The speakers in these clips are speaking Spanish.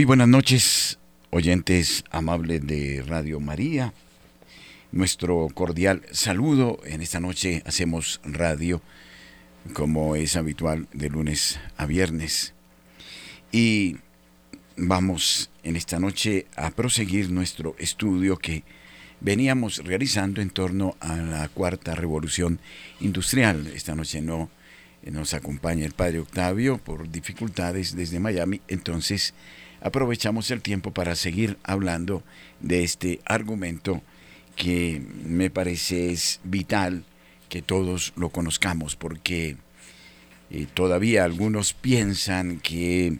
Muy buenas noches, oyentes amables de Radio María. Nuestro cordial saludo. En esta noche hacemos radio como es habitual de lunes a viernes. Y vamos en esta noche a proseguir nuestro estudio que veníamos realizando en torno a la cuarta revolución industrial. Esta noche no nos acompaña el padre Octavio por dificultades desde Miami, entonces aprovechamos el tiempo para seguir hablando de este argumento que me parece es vital que todos lo conozcamos porque eh, todavía algunos piensan que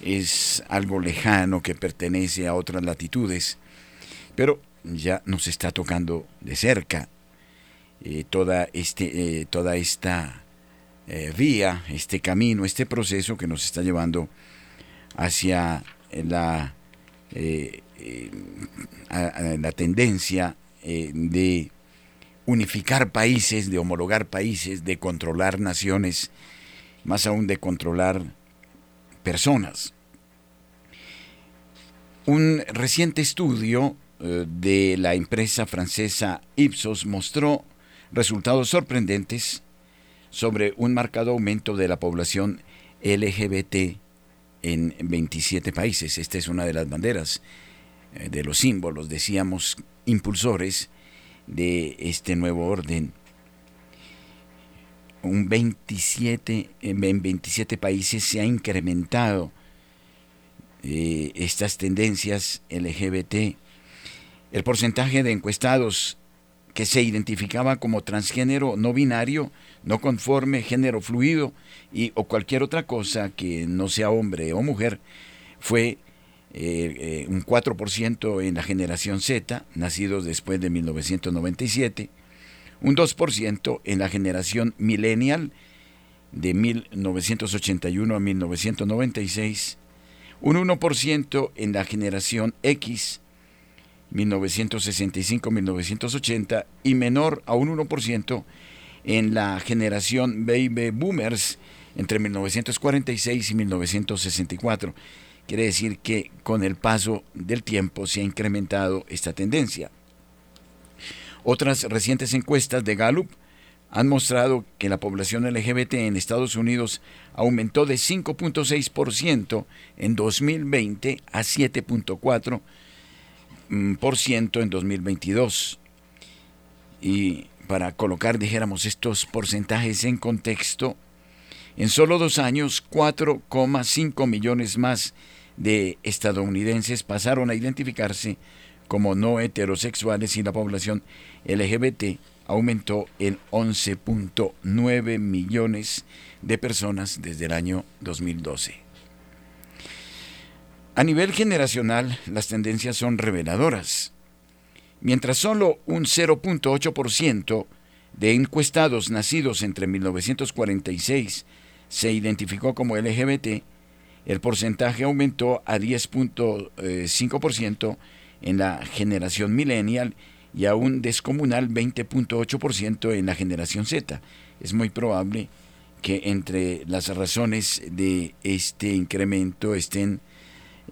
es algo lejano que pertenece a otras latitudes, pero ya nos está tocando de cerca eh, toda, este, eh, toda esta vía, este camino, este proceso que nos está llevando hacia la, eh, eh, la tendencia eh, de unificar países, de homologar países, de controlar naciones, más aún de controlar personas. Un reciente estudio de la empresa francesa Ipsos mostró resultados sorprendentes sobre un marcado aumento de la población LGBT en 27 países. Esta es una de las banderas, eh, de los símbolos, decíamos, impulsores de este nuevo orden. Un 27, en 27 países se ha incrementado eh, estas tendencias LGBT. El porcentaje de encuestados que se identificaba como transgénero no binario no conforme, género fluido y, o cualquier otra cosa que no sea hombre o mujer, fue eh, eh, un 4% en la generación Z, nacidos después de 1997, un 2% en la generación millennial, de 1981 a 1996, un 1% en la generación X, 1965-1980, y menor a un 1% en la generación Baby Boomers entre 1946 y 1964. Quiere decir que con el paso del tiempo se ha incrementado esta tendencia. Otras recientes encuestas de Gallup han mostrado que la población LGBT en Estados Unidos aumentó de 5.6% en 2020 a 7.4% en 2022. Y para colocar, dijéramos, estos porcentajes en contexto, en solo dos años, 4,5 millones más de estadounidenses pasaron a identificarse como no heterosexuales y la población LGBT aumentó en 11.9 millones de personas desde el año 2012. A nivel generacional, las tendencias son reveladoras. Mientras solo un 0.8% de encuestados nacidos entre 1946 se identificó como LGBT, el porcentaje aumentó a 10.5% en la generación millennial y a un descomunal 20.8% en la generación Z. Es muy probable que entre las razones de este incremento estén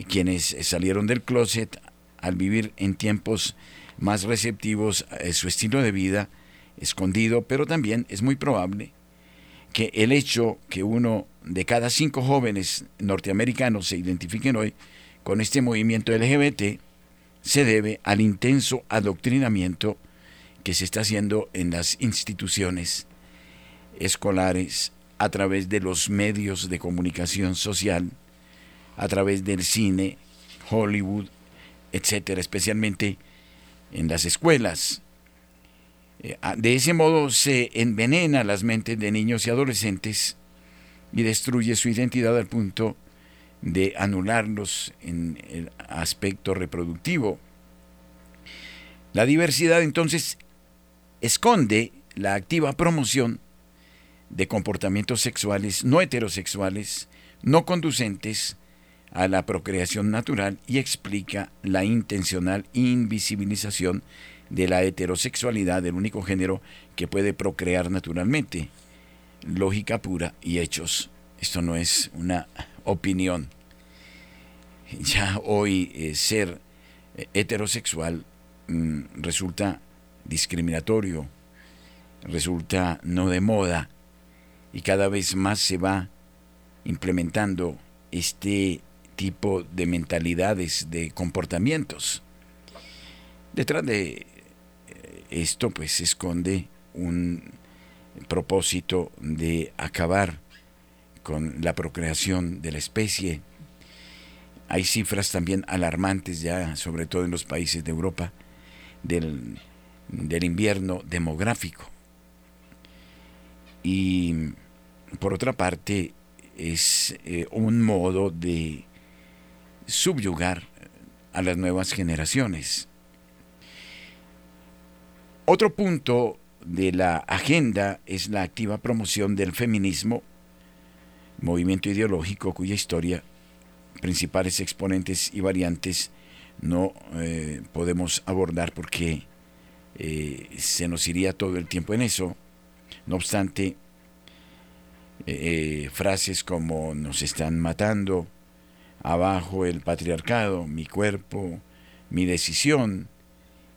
quienes salieron del closet al vivir en tiempos más receptivos a su estilo de vida escondido, pero también es muy probable que el hecho que uno de cada cinco jóvenes norteamericanos se identifiquen hoy con este movimiento LGBT se debe al intenso adoctrinamiento que se está haciendo en las instituciones escolares a través de los medios de comunicación social, a través del cine, Hollywood, etcétera, especialmente en las escuelas. Eh, de ese modo se envenena las mentes de niños y adolescentes y destruye su identidad al punto de anularlos en el aspecto reproductivo. La diversidad entonces esconde la activa promoción de comportamientos sexuales no heterosexuales, no conducentes a la procreación natural y explica la intencional invisibilización de la heterosexualidad del único género que puede procrear naturalmente. Lógica pura y hechos. Esto no es una opinión. ya hoy eh, ser eh, heterosexual mm, resulta discriminatorio, resulta no de moda y cada vez más se va implementando este tipo de mentalidades, de comportamientos. Detrás de eh, esto pues se esconde un propósito de acabar con la procreación de la especie. Hay cifras también alarmantes ya, sobre todo en los países de Europa, del, invierno demográfico. Y por otra parte, es eh, un modo de subyugar a las nuevas generaciones. Otro punto de la agenda es la activa promoción del feminismo, movimiento ideológico cuya historia, principales exponentes y variantes no eh, podemos abordar porque eh, se nos iría todo el tiempo en eso. No obstante, eh, frases como nos están matando, abajo el patriarcado, mi cuerpo, mi decisión,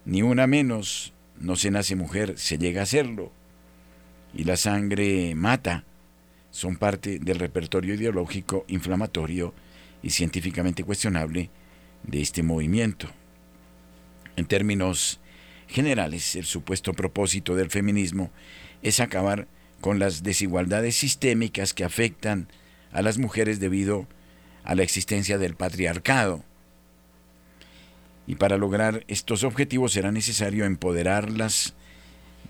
ni una menos, no se nace mujer, se llega a serlo. Y la sangre mata. Son parte del repertorio ideológico inflamatorio y científicamente cuestionable de este movimiento. En términos generales, el supuesto propósito del feminismo es acabar con las desigualdades sistémicas que afectan a las mujeres debido a la existencia del patriarcado y para lograr estos objetivos será necesario empoderarlas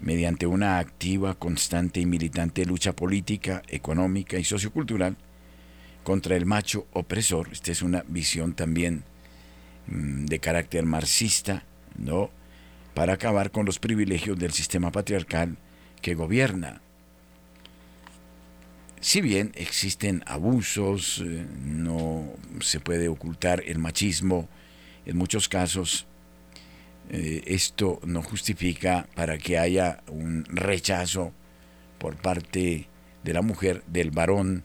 mediante una activa, constante y militante lucha política, económica y sociocultural contra el macho opresor. Esta es una visión también mm, de carácter marxista, ¿no? Para acabar con los privilegios del sistema patriarcal que gobierna. Si bien existen abusos, eh, no se puede ocultar el machismo, en muchos casos eh, esto no justifica para que haya un rechazo por parte de la mujer, del varón,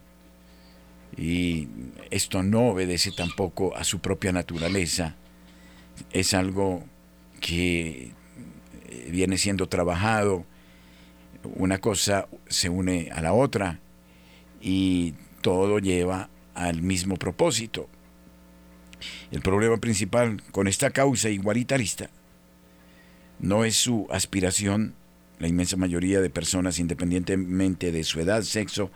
y esto no obedece tampoco a su propia naturaleza. Es algo que eh, viene siendo trabajado, una cosa se une a la otra y todo lleva al mismo propósito. El problema principal con esta causa igualitarista no es su aspiración, la inmensa mayoría de personas, independientemente de su edad, sexo,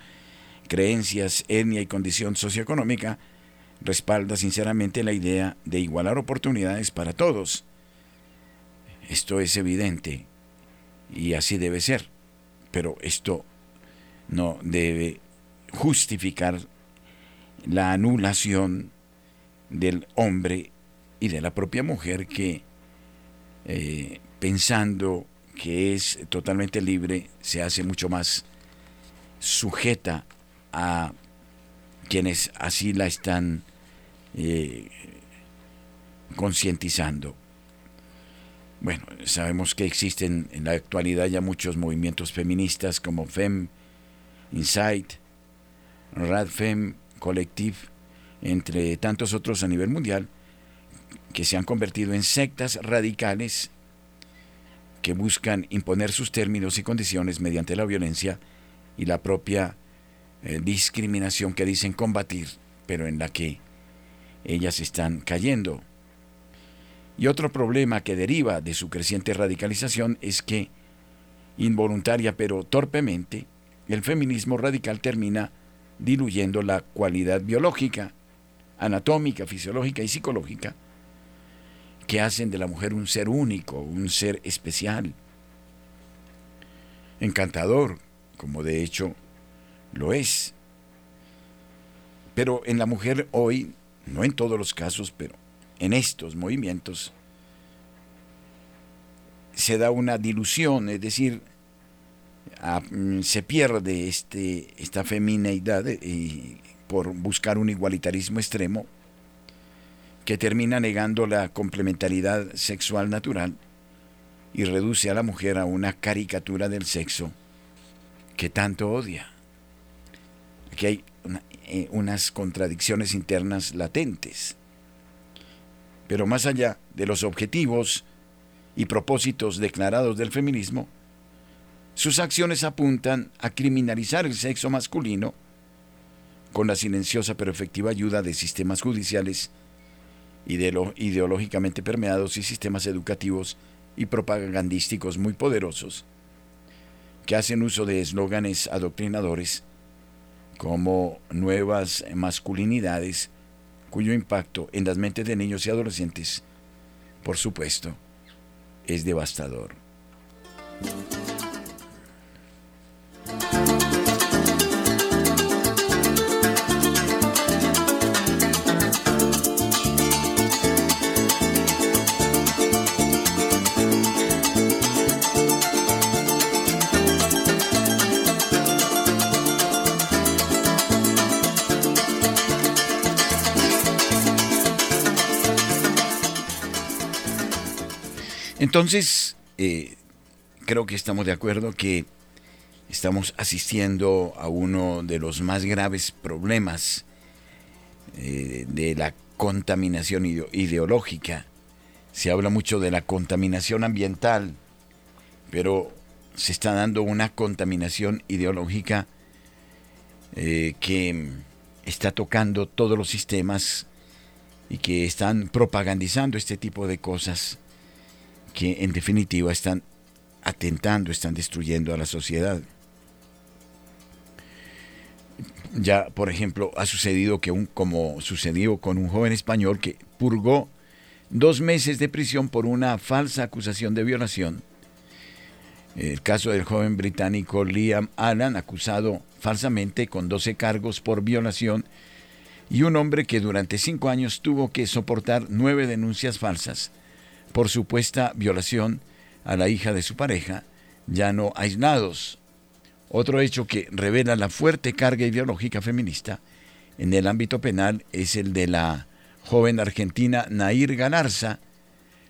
creencias, etnia y condición socioeconómica, respalda sinceramente la idea de igualar oportunidades para todos. Esto es evidente y así debe ser, pero esto no debe justificar la anulación del hombre y de la propia mujer que eh, pensando que es totalmente libre se hace mucho más sujeta a quienes así la están eh, concientizando. Bueno, sabemos que existen en la actualidad ya muchos movimientos feministas como FEM, Insight, RADFEM, Collective, entre tantos otros a nivel mundial, que se han convertido en sectas radicales que buscan imponer sus términos y condiciones mediante la violencia y la propia eh, discriminación que dicen combatir, pero en la que ellas están cayendo. Y otro problema que deriva de su creciente radicalización es que, involuntaria pero torpemente, el feminismo radical termina diluyendo la cualidad biológica anatómica, fisiológica y psicológica que hacen de la mujer un ser único, un ser especial, encantador, como de hecho lo es. Pero en la mujer hoy, no en todos los casos, pero en estos movimientos, se da una dilución, es decir, mm, se pierde este, esta femineidad y por buscar un igualitarismo extremo que termina negando la complementariedad sexual natural y reduce a la mujer a una caricatura del sexo que tanto odia. Aquí hay eh, unas contradicciones internas latentes. Pero más allá de los objetivos y propósitos declarados del feminismo, sus acciones apuntan a criminalizar el sexo masculino con la silenciosa pero efectiva ayuda de sistemas judiciales ideológicamente permeados y sistemas educativos y propagandísticos muy poderosos que hacen uso de eslóganes adoctrinadores como nuevas masculinidades cuyo impacto en las mentes de niños y adolescentes, por supuesto, es devastador. Entonces, eh, creo que estamos de acuerdo que estamos asistiendo a uno de los más graves problemas eh, de la contaminación ideológica. Se habla mucho de la contaminación ambiental, pero se está dando una contaminación ideológica eh, que está tocando todos los sistemas y que están propagandizando este tipo de cosas que en definitiva están atentando, están destruyendo a la sociedad. Ya, por ejemplo, ha sucedido que un, como sucedió con un joven español que purgó dos meses de prisión por una falsa acusación de violación. El caso del joven británico Liam Allen, acusado falsamente con 12 cargos por violación, y un hombre que durante cinco años tuvo que soportar nueve denuncias falsas por supuesta violación a la hija de su pareja, ya no aislados. Otro hecho que revela la fuerte carga ideológica feminista en el ámbito penal es el de la joven argentina Nair Galarza,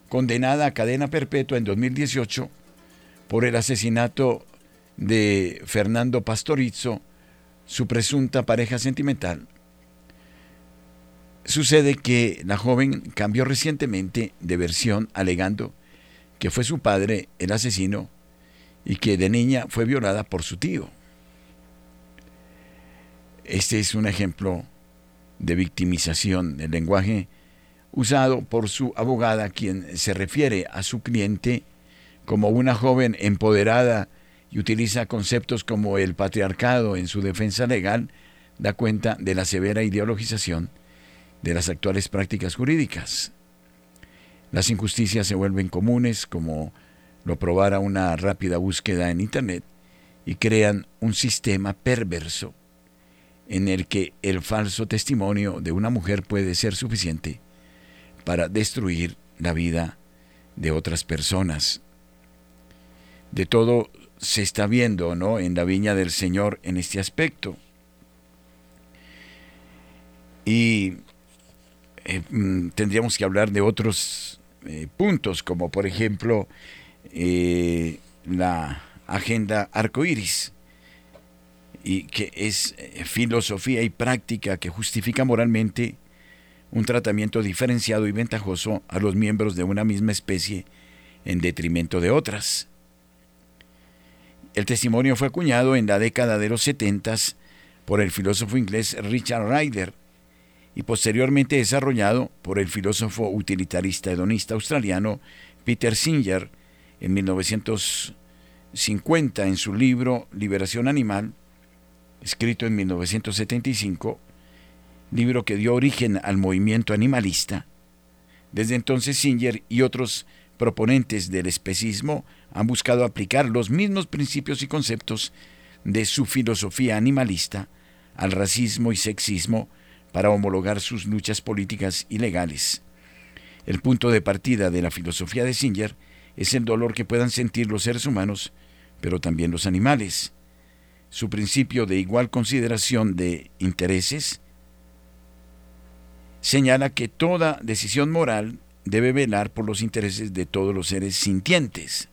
condenada a cadena perpetua en 2018 por el asesinato de Fernando Pastorizo, su presunta pareja sentimental, Sucede que la joven cambió recientemente de versión alegando que fue su padre el asesino y que de niña fue violada por su tío. Este es un ejemplo de victimización del lenguaje usado por su abogada, quien se refiere a su cliente como una joven empoderada y utiliza conceptos como el patriarcado en su defensa legal, da cuenta de la severa ideologización de las actuales prácticas jurídicas. Las injusticias se vuelven comunes, como lo probara una rápida búsqueda en Internet, y crean un sistema perverso en el que el falso testimonio de una mujer puede ser suficiente para destruir la vida de otras personas. De todo se está viendo, ¿no? En la viña del Señor en este aspecto. Y eh, mm, tendríamos que hablar de otros eh, puntos, como por ejemplo eh, la agenda arcoíris, y que es filosofía y práctica que justifica moralmente un tratamiento diferenciado y ventajoso a los miembros de una misma especie en detrimento de otras. El testimonio fue acuñado en la década de los setentas por el filósofo inglés Richard Ryder, y posteriormente desarrollado por el filósofo utilitarista hedonista australiano Peter Singer en 1950 en su libro Liberación Animal, escrito en 1975, libro que dio origen al movimiento animalista. Desde entonces Singer y otros proponentes del especismo han buscado aplicar los mismos principios y conceptos de su filosofía animalista al racismo y sexismo para homologar sus luchas políticas y legales. El punto de partida de la filosofía de Singer es el dolor que puedan sentir los seres humanos, pero también los animales. Su principio de igual consideración de intereses señala que toda decisión moral debe velar por los intereses de todos los seres sintientes,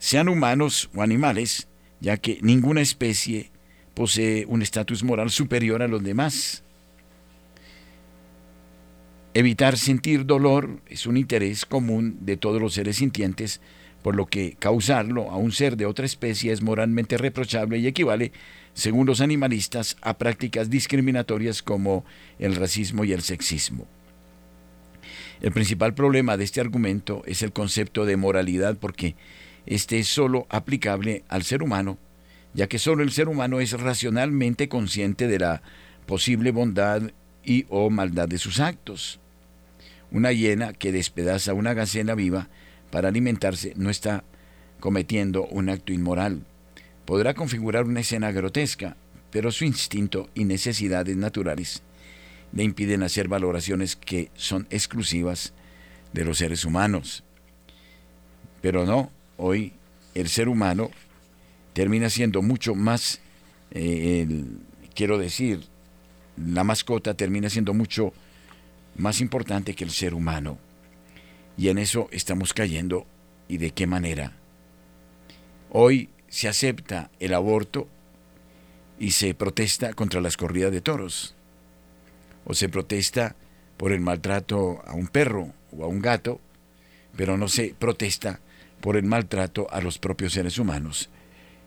sean humanos o animales, ya que ninguna especie posee un estatus moral superior a los demás. Evitar sentir dolor es un interés común de todos los seres sintientes, por lo que causarlo a un ser de otra especie es moralmente reprochable y equivale, según los animalistas, a prácticas discriminatorias como el racismo y el sexismo. El principal problema de este argumento es el concepto de moralidad porque este es solo aplicable al ser humano, ya que solo el ser humano es racionalmente consciente de la posible bondad y o maldad de sus actos. Una hiena que despedaza una gacela viva para alimentarse no está cometiendo un acto inmoral. Podrá configurar una escena grotesca, pero su instinto y necesidades naturales le impiden hacer valoraciones que son exclusivas de los seres humanos. Pero no, hoy el ser humano termina siendo mucho más, eh, quiero decir, la mascota termina siendo mucho más importante que el ser humano. Y en eso estamos cayendo y de qué manera. Hoy se acepta el aborto y se protesta contra las corridas de toros. O se protesta por el maltrato a un perro o a un gato, pero no se protesta por el maltrato a los propios seres humanos.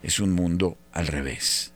Es un mundo al revés.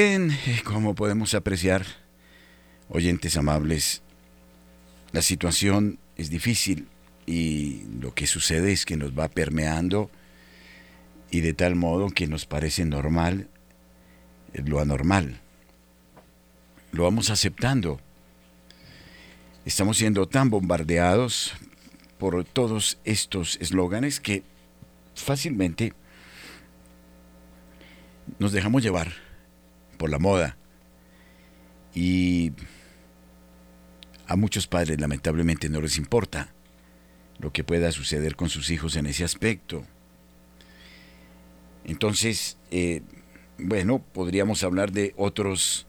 Bien, eh, como podemos apreciar, oyentes amables, la situación es difícil y lo que sucede es que nos va permeando y de tal modo que nos parece normal eh, lo anormal. Lo vamos aceptando. Estamos siendo tan bombardeados por todos estos eslóganes que fácilmente nos dejamos llevar por la moda. Y a muchos padres lamentablemente no les importa lo que pueda suceder con sus hijos en ese aspecto. Entonces, eh, bueno, podríamos hablar de otros,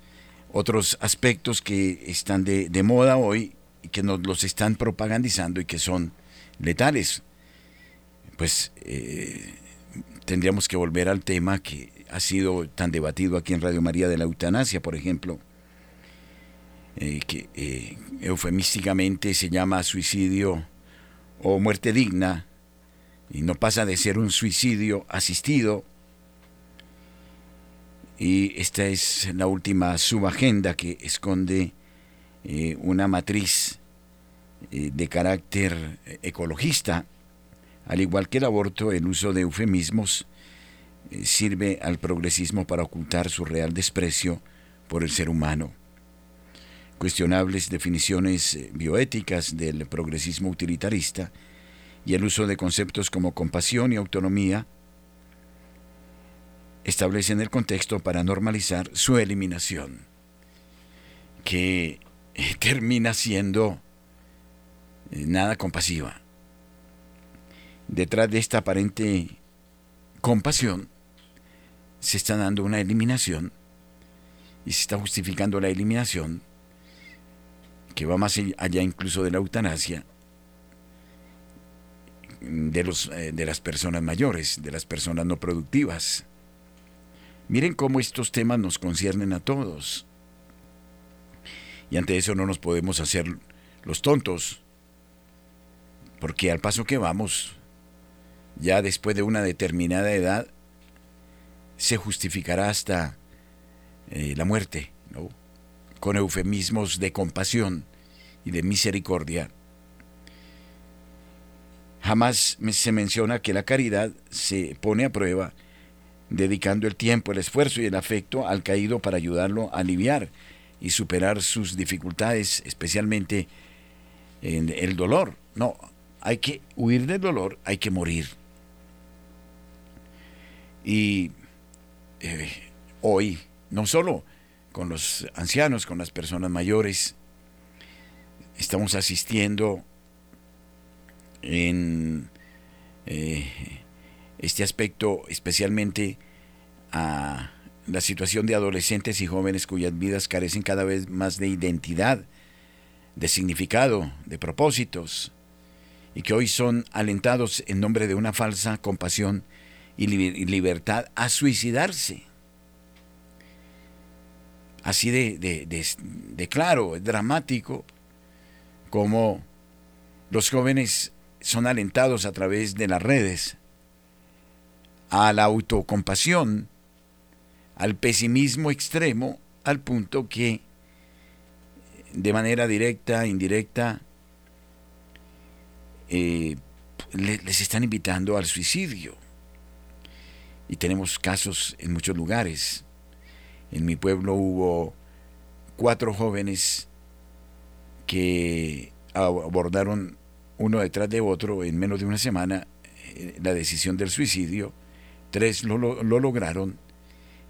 otros aspectos que están de, moda hoy y que nos los están propagandizando y que son letales. Pues eh, tendríamos que volver al tema que ha sido tan debatido aquí en Radio María de la eutanasia, por ejemplo, eh, que eh, eufemísticamente se llama suicidio o muerte digna, y no pasa de ser un suicidio asistido. Y esta es la última subagenda que esconde eh, una matriz de carácter ecologista, al igual que el aborto, el uso de eufemismos sirve al progresismo para ocultar su real desprecio por el ser humano. Cuestionables definiciones eh, bioéticas del progresismo utilitarista y el uso de conceptos como compasión y autonomía establecen el contexto para normalizar su eliminación. que eh, termina siendo eh, nada compasiva. Detrás de esta aparente compasión se está dando una eliminación y se está justificando la eliminación que va más allá incluso de la eutanasia de, los, eh, de las personas mayores, de las personas no productivas. Miren cómo estos temas nos conciernen a todos. Y ante eso no nos podemos hacer los tontos, porque al paso que vamos, ya después de una determinada edad, se justificará hasta eh, la muerte, ¿no? con eufemismos de compasión y de misericordia. Jamás se menciona que la caridad se pone a prueba dedicando el tiempo, el esfuerzo y el afecto al caído para ayudarlo a aliviar y superar sus dificultades, especialmente en el dolor. No, hay que huir del dolor, hay que morir. Y eh, hoy, no solo con los ancianos, con las personas mayores, estamos asistiendo en eh, este aspecto especialmente a la situación de adolescentes y jóvenes cuyas vidas carecen cada vez más de identidad, de significado, de propósitos, y que hoy son alentados en nombre de una falsa compasión y libertad a suicidarse. Así de, de, de, claro, dramático, como los jóvenes son alentados a través de las redes a la autocompasión, al pesimismo extremo, al punto que de manera directa, indirecta, eh, les están invitando al suicidio. Y tenemos casos en muchos lugares. En mi pueblo hubo cuatro jóvenes que abordaron uno detrás de otro en menos de una semana eh, la decisión del suicidio. Tres lo, lograron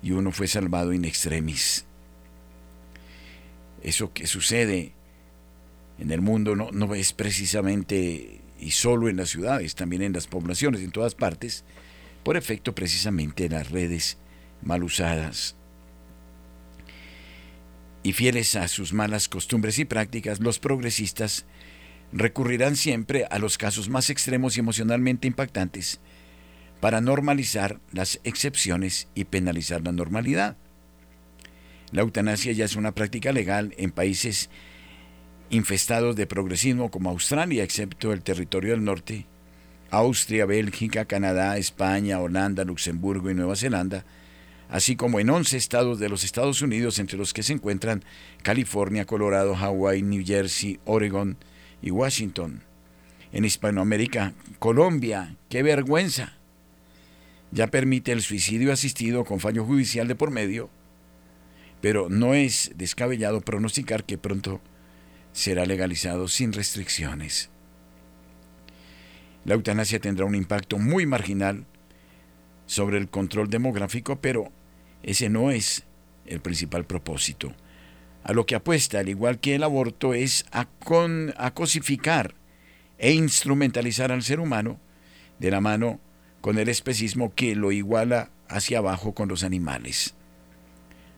y uno fue salvado in extremis. Eso que sucede en el mundo no, no es precisamente y solo en las ciudades, también en las poblaciones, en todas partes, por efecto precisamente de las redes mal usadas. Y fieles a sus malas costumbres y prácticas, los progresistas recurrirán siempre a los casos más extremos y emocionalmente impactantes para normalizar las excepciones y penalizar la normalidad. La eutanasia ya es una práctica legal en países infestados de progresismo como Australia, excepto el territorio del norte, Austria, Bélgica, Canadá, España, Holanda, Luxemburgo y Nueva Zelanda, así como en 11 estados de los Estados Unidos, entre los que se encuentran California, Colorado, Hawái, New Jersey, Oregon, y Washington. En Hispanoamérica, Colombia, qué vergüenza. Ya permite el suicidio asistido con fallo judicial de por medio, pero no es descabellado pronosticar que pronto será legalizado sin restricciones. La eutanasia tendrá un impacto muy marginal sobre el control demográfico, pero ese no es el principal propósito a lo que apuesta, al igual que el aborto, es a, cosificar e instrumentalizar al ser humano de la mano con el especismo que lo iguala hacia abajo con los animales.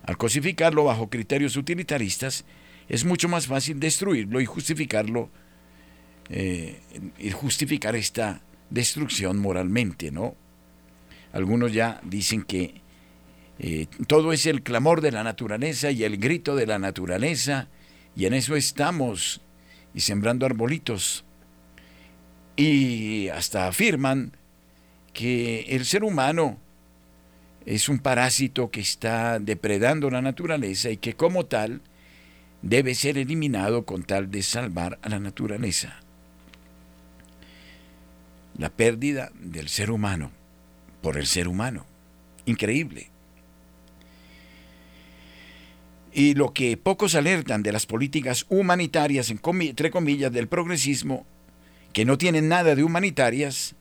Al cosificarlo bajo criterios utilitaristas, es mucho más fácil destruirlo y justificarlo, eh, justificar esta destrucción moralmente, ¿no? Algunos ya dicen que eh, todo es el clamor de la naturaleza y el grito de la naturaleza, y en eso estamos, y sembrando arbolitos. Y hasta afirman que el ser humano es un parásito que está depredando la naturaleza y que como tal debe ser eliminado con tal de salvar a la naturaleza. La pérdida del ser humano por el ser humano. Increíble. Y lo que pocos alertan de las políticas humanitarias, entre comillas, del progresismo, que no tienen nada de humanitarias,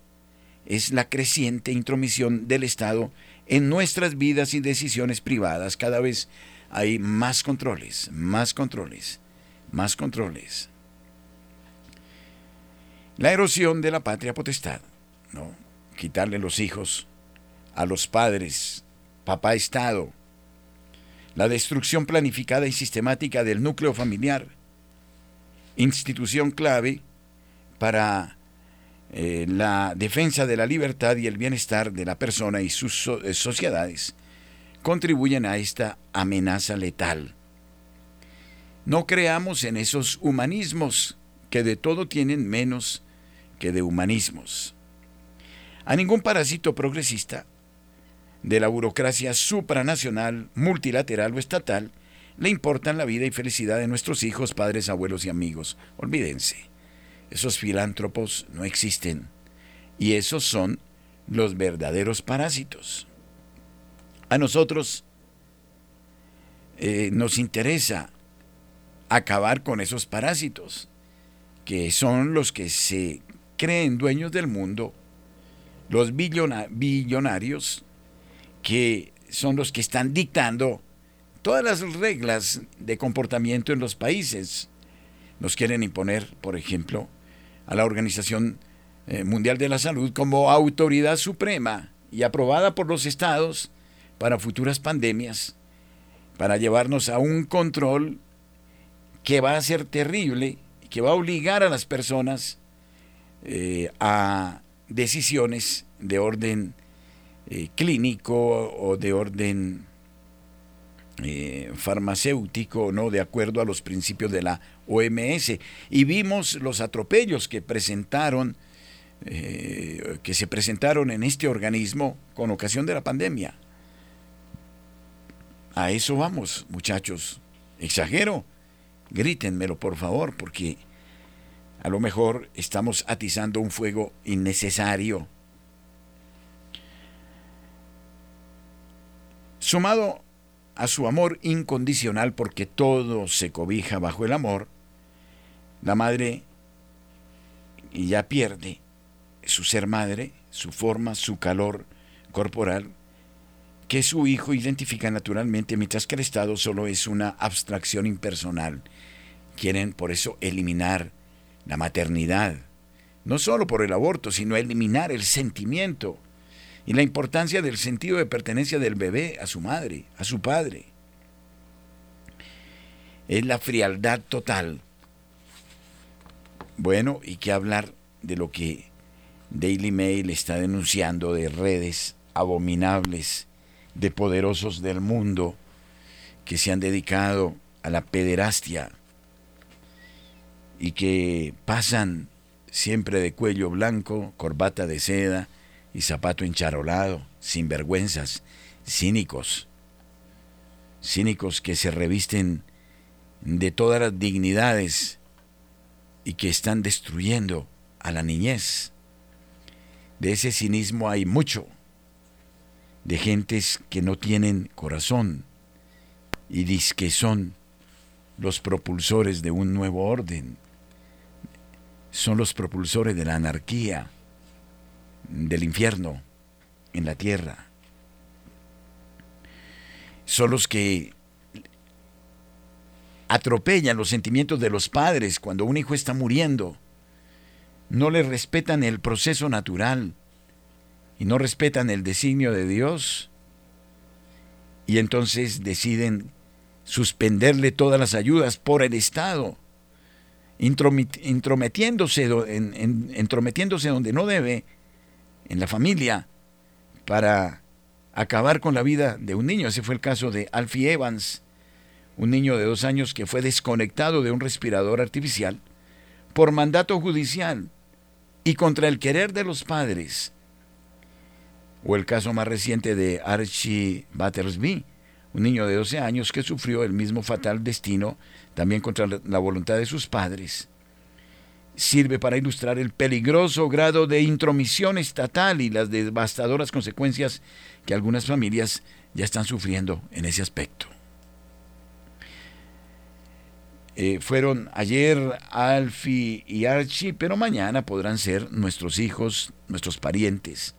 es la creciente intromisión del Estado en nuestras vidas y decisiones privadas, cada vez hay más controles, más controles, más controles. La erosión de la patria potestad, ¿no? Quitarle los hijos a los padres, papá Estado, la destrucción planificada y sistemática del núcleo familiar, institución clave para eh, la defensa de la libertad y el bienestar de la persona y sus eh, sociedades, contribuyen a esta amenaza letal. No creamos en esos humanismos que de todo tienen menos que de humanismos. A ningún parásito progresista de la burocracia supranacional, multilateral o estatal le importan la vida y felicidad de nuestros hijos, padres, abuelos y amigos. Olvídense, esos filántropos no existen y esos son los verdaderos parásitos. A nosotros eh, nos interesa acabar con esos parásitos, que son los que se creen dueños del mundo, los billonarios, que son los que están dictando todas las reglas de comportamiento en los países. Nos quieren imponer, por ejemplo, a la Organización eh, Mundial de la Salud como autoridad suprema y aprobada por los estados para futuras pandemias, para llevarnos a un control que va a ser terrible, que va a obligar a las personas eh, a decisiones de orden eh, clínico o de orden eh, farmacéutico, ¿no? De acuerdo a los principios de la OMS. Y vimos los atropellos que presentaron, que se presentaron en este organismo con ocasión de la pandemia. A eso vamos, muchachos. Exagero. Grítenmelo, por favor, porque a lo mejor estamos atizando un fuego innecesario. Sumado a su amor incondicional porque todo se cobija bajo el amor, la madre ya pierde su ser madre, su forma, su calor corporal, que su hijo identifica naturalmente, mientras que el Estado solo es una abstracción impersonal. Quieren por eso eliminar la maternidad, no solo por el aborto, sino eliminar el sentimiento y la importancia del sentido de pertenencia del bebé a su madre, a su padre. Es la frialdad total. Bueno, y qué hablar de lo que Daily Mail está denunciando de redes abominables de poderosos del mundo que se han dedicado a la pederastia y que pasan siempre de cuello blanco, corbata de seda y zapato encharolado, sin vergüenzas, cínicos, cínicos que se revisten de todas las dignidades y que están destruyendo a la niñez. De ese cinismo hay mucho, de gentes que no tienen corazón y que son los propulsores de un nuevo orden son los propulsores de la anarquía, del infierno en la tierra. Son los que atropellan los sentimientos de los padres cuando un hijo está muriendo. No le respetan el proceso natural y no respetan el designio de Dios. Y entonces deciden suspenderle todas las ayudas por el Estado intrometiéndose, en, entrometiéndose donde no debe, en la familia, para acabar con la vida de un niño. Ese fue el caso de Alfie Evans, un niño de dos años que fue desconectado de un respirador artificial por mandato judicial y contra el querer de los padres. O el caso más reciente de Archie Battersby, un niño de 12 años que sufrió el mismo fatal destino también contra la voluntad de sus padres, sirve para ilustrar el peligroso grado de intromisión estatal y las devastadoras consecuencias que algunas familias ya están sufriendo en ese aspecto. Eh, fueron ayer Alfie y Archie, pero mañana podrán ser nuestros hijos, nuestros parientes.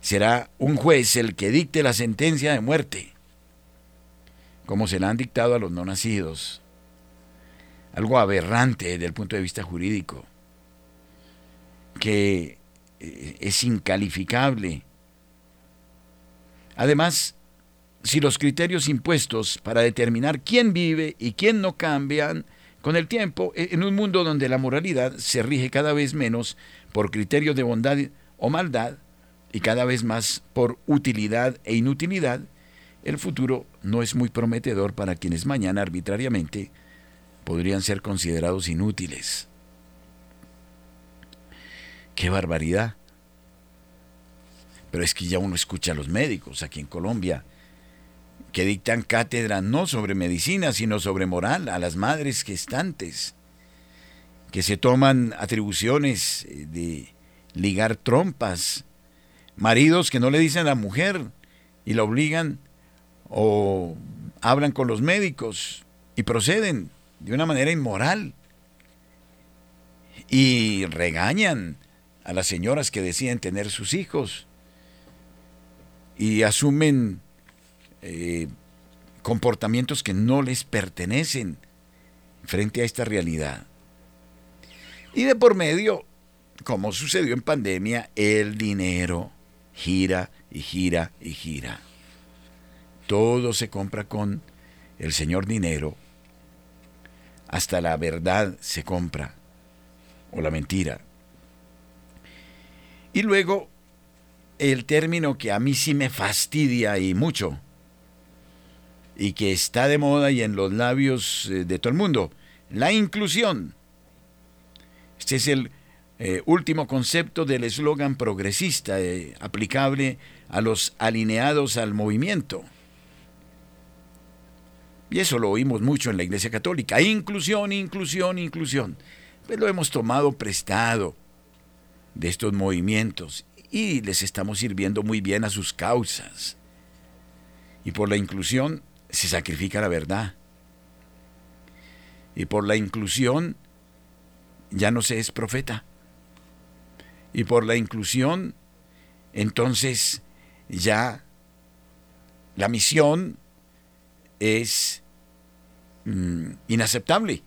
Será un juez el que dicte la sentencia de muerte como se la han dictado a los no nacidos. Algo aberrante desde el punto de vista jurídico, que eh, es incalificable. Además, si los criterios impuestos para determinar quién vive y quién no cambian con el tiempo, e, en un mundo donde la moralidad se rige cada vez menos por criterios de bondad o maldad y cada vez más por utilidad e inutilidad, el futuro no es muy prometedor para quienes mañana arbitrariamente podrían ser considerados inútiles. ¡Qué barbaridad! Pero es que ya uno escucha a los médicos aquí en Colombia que dictan cátedra no sobre medicina, sino sobre moral a las madres gestantes, que se toman atribuciones eh, de ligar trompas, maridos que no le dicen a la mujer y la obligan o hablan con los médicos y proceden de una manera inmoral y regañan a las señoras que deciden tener sus hijos y asumen eh, comportamientos que no les pertenecen frente a esta realidad. Y de por medio, como sucedió en pandemia, el dinero gira y gira y gira. Todo se compra con el señor dinero. Hasta la verdad se compra, o la mentira. Y luego, el término que a mí sí me fastidia y mucho, y que está de moda y en los labios eh, de todo el mundo, la inclusión. Este es el eh, último concepto del eslogan progresista eh, aplicable a los alineados al movimiento. Y eso lo oímos mucho en la Iglesia Católica. Inclusión, inclusión, inclusión. Pues lo hemos tomado prestado de estos movimientos y les estamos sirviendo muy bien a sus causas. Y por la inclusión se sacrifica la verdad. Y por la inclusión ya no se es profeta. Y por la inclusión, entonces ya la misión es mm, inaceptable,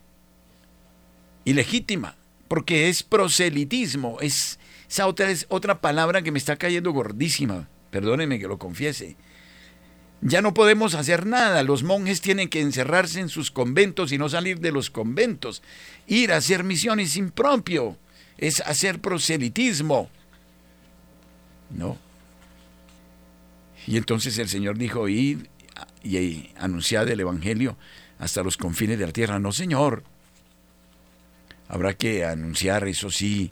ilegítima, porque es proselitismo, es esa otra, palabra que me está cayendo gordísima, perdóneme que lo confiese. Ya no podemos hacer nada. Los monjes tienen que encerrarse en sus conventos y no salir de los conventos. Ir a hacer misiones impropio. Es hacer proselitismo. ¿No? Y entonces el Señor dijo, id y anunciad el Evangelio hasta los confines de la tierra. No, Señor. Habrá que anunciar, eso sí,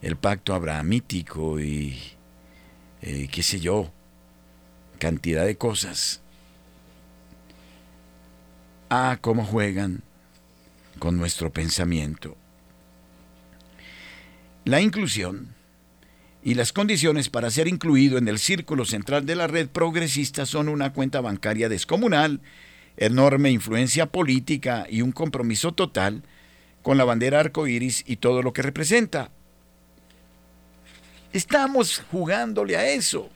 el pacto abrahamítico y eh, qué sé yo, cantidad de cosas. Ah, cómo juegan con nuestro pensamiento. La inclusión y las condiciones para ser incluido en el círculo central de la red progresista son una cuenta bancaria descomunal, enorme influencia política y un compromiso total con la bandera arcoíris y todo lo que representa. Estamos jugándole a eso.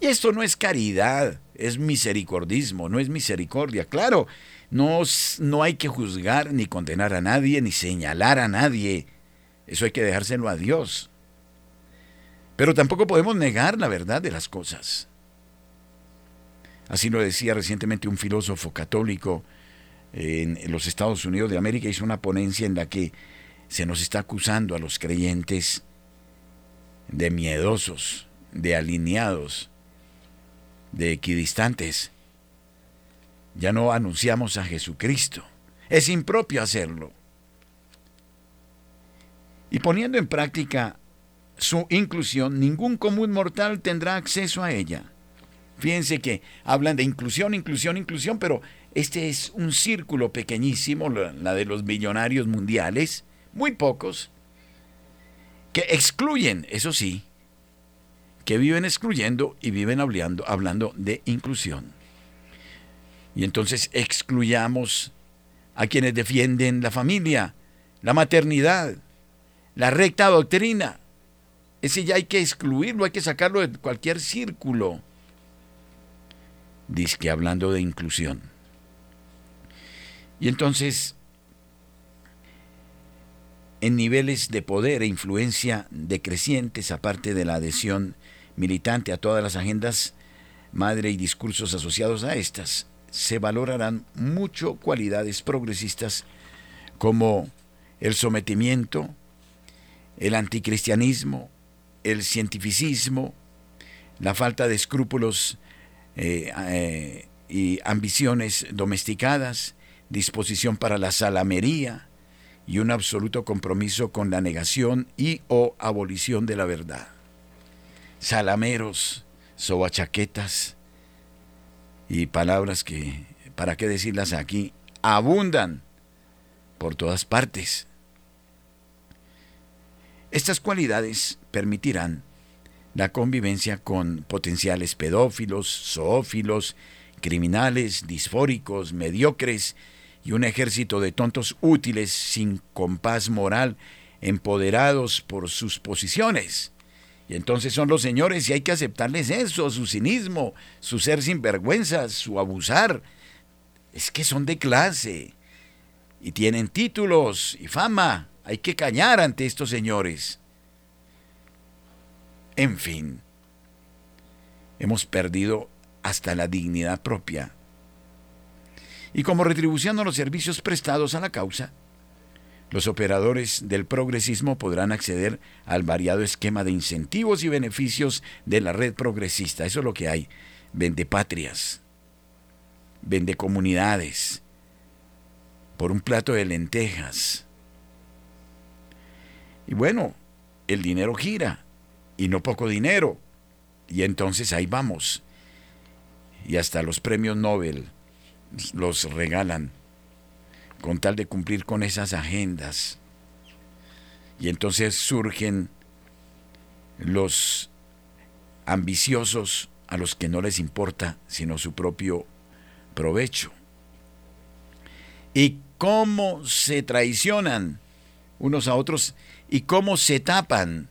Y esto no es caridad, es misericordismo, no es misericordia. Claro, no, no hay que juzgar ni condenar a nadie, ni señalar a nadie. Eso hay que dejárselo a Dios. Pero tampoco podemos negar la verdad de las cosas. Así lo decía recientemente un filósofo católico en los Estados Unidos de América. Hizo una ponencia en la que se nos está acusando a los creyentes de miedosos, de alineados, de equidistantes. Ya no anunciamos a Jesucristo. Es impropio hacerlo. Y poniendo en práctica su inclusión, ningún común mortal tendrá acceso a ella. Fíjense que hablan de inclusión, inclusión, inclusión, pero este es un círculo pequeñísimo, la de los millonarios mundiales, muy pocos, que excluyen, eso sí, que viven excluyendo y viven hablando, hablando de inclusión. Y entonces excluyamos a quienes defienden la familia, la maternidad, la recta doctrina. Ese ya hay que excluirlo, hay que sacarlo de cualquier círculo. Disque hablando de inclusión. Y entonces, en niveles de poder e influencia decrecientes, aparte de la adhesión militante a todas las agendas madre y discursos asociados a estas, se valorarán mucho cualidades progresistas como el sometimiento, el anticristianismo, el cientificismo, la falta de escrúpulos eh, eh, y ambiciones domesticadas, disposición para la salamería y un absoluto compromiso con la negación y o abolición de la verdad. Salameros, sobachaquetas y palabras que, ¿para qué decirlas aquí? Abundan por todas partes. Estas cualidades permitirán la convivencia con potenciales pedófilos, zoófilos, criminales, disfóricos, mediocres y un ejército de tontos útiles sin compás moral, empoderados por sus posiciones. Y entonces son los señores y hay que aceptarles eso, su cinismo, su ser sinvergüenza, su abusar. Es que son de clase y tienen títulos y fama. Hay que cañar ante estos señores. En fin, hemos perdido hasta la dignidad propia. Y como retribución a los servicios prestados a la causa, los operadores del progresismo podrán acceder al variado esquema de incentivos y beneficios de la red progresista. Eso es lo que hay. Vende patrias, vende comunidades, por un plato de lentejas. Y bueno, el dinero gira y no poco dinero. Y entonces ahí vamos. Y hasta los premios Nobel los regalan con tal de cumplir con esas agendas. Y entonces surgen los ambiciosos a los que no les importa sino su propio provecho. Y cómo se traicionan unos a otros y cómo se tapan